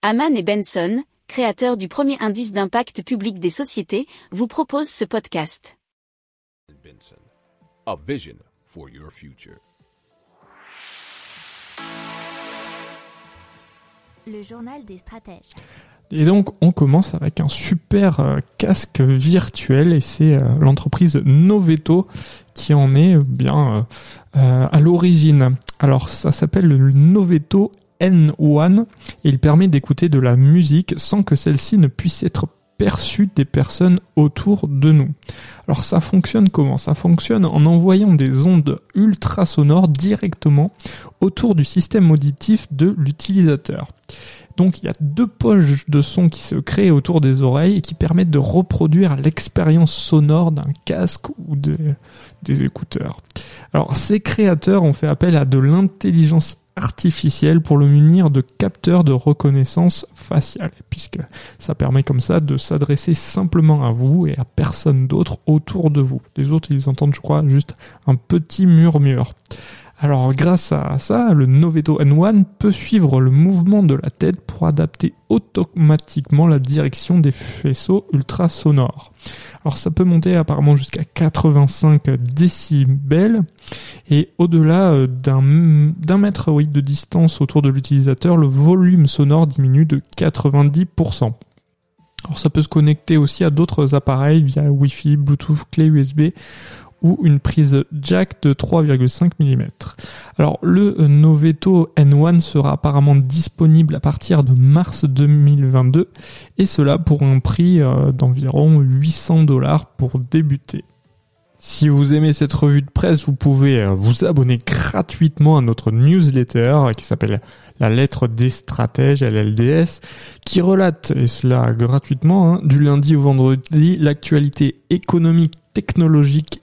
Haman et Benson, créateurs du premier indice d'impact public des sociétés, vous proposent ce podcast. Benson, a vision for your future. Le journal des stratèges. Et donc on commence avec un super euh, casque virtuel et c'est euh, l'entreprise Noveto qui en est euh, bien à l'origine. Alors ça s'appelle le Noveto N1 et il permet d'écouter de la musique sans que celle-ci ne puisse être perçue des personnes autour de nous. Alors ça fonctionne comment? Ça fonctionne en envoyant des ondes ultrasonores directement autour du système auditif de l'utilisateur. Donc il y a deux poches de son qui se créent autour des oreilles et qui permettent de reproduire l'expérience sonore d'un casque ou des écouteurs. Alors ces créateurs ont fait appel à de l'intelligence artificielle pour le munir de capteurs de reconnaissance faciale, puisque ça permet comme ça de s'adresser simplement à vous et à personne d'autre autour de vous. Les autres, ils entendent, je crois, juste un petit murmure. Alors grâce à ça, le Noveto N1 peut suivre le mouvement de la tête pour adapter automatiquement la direction des faisceaux ultrasonores. Alors ça peut monter apparemment jusqu'à 85 décibels et au-delà euh, d'un mètre oui, de distance autour de l'utilisateur, le volume sonore diminue de 90%. Alors ça peut se connecter aussi à d'autres appareils via Wi-Fi, Bluetooth, clé USB ou une prise jack de 3,5 mm. Alors le Noveto N1 sera apparemment disponible à partir de mars 2022 et cela pour un prix euh, d'environ 800 dollars pour débuter. Si vous aimez cette revue de presse, vous pouvez euh, vous abonner gratuitement à notre newsletter qui s'appelle La lettre des stratèges, LLDS, qui relate, et cela gratuitement, hein, du lundi au vendredi, l'actualité économique, technologique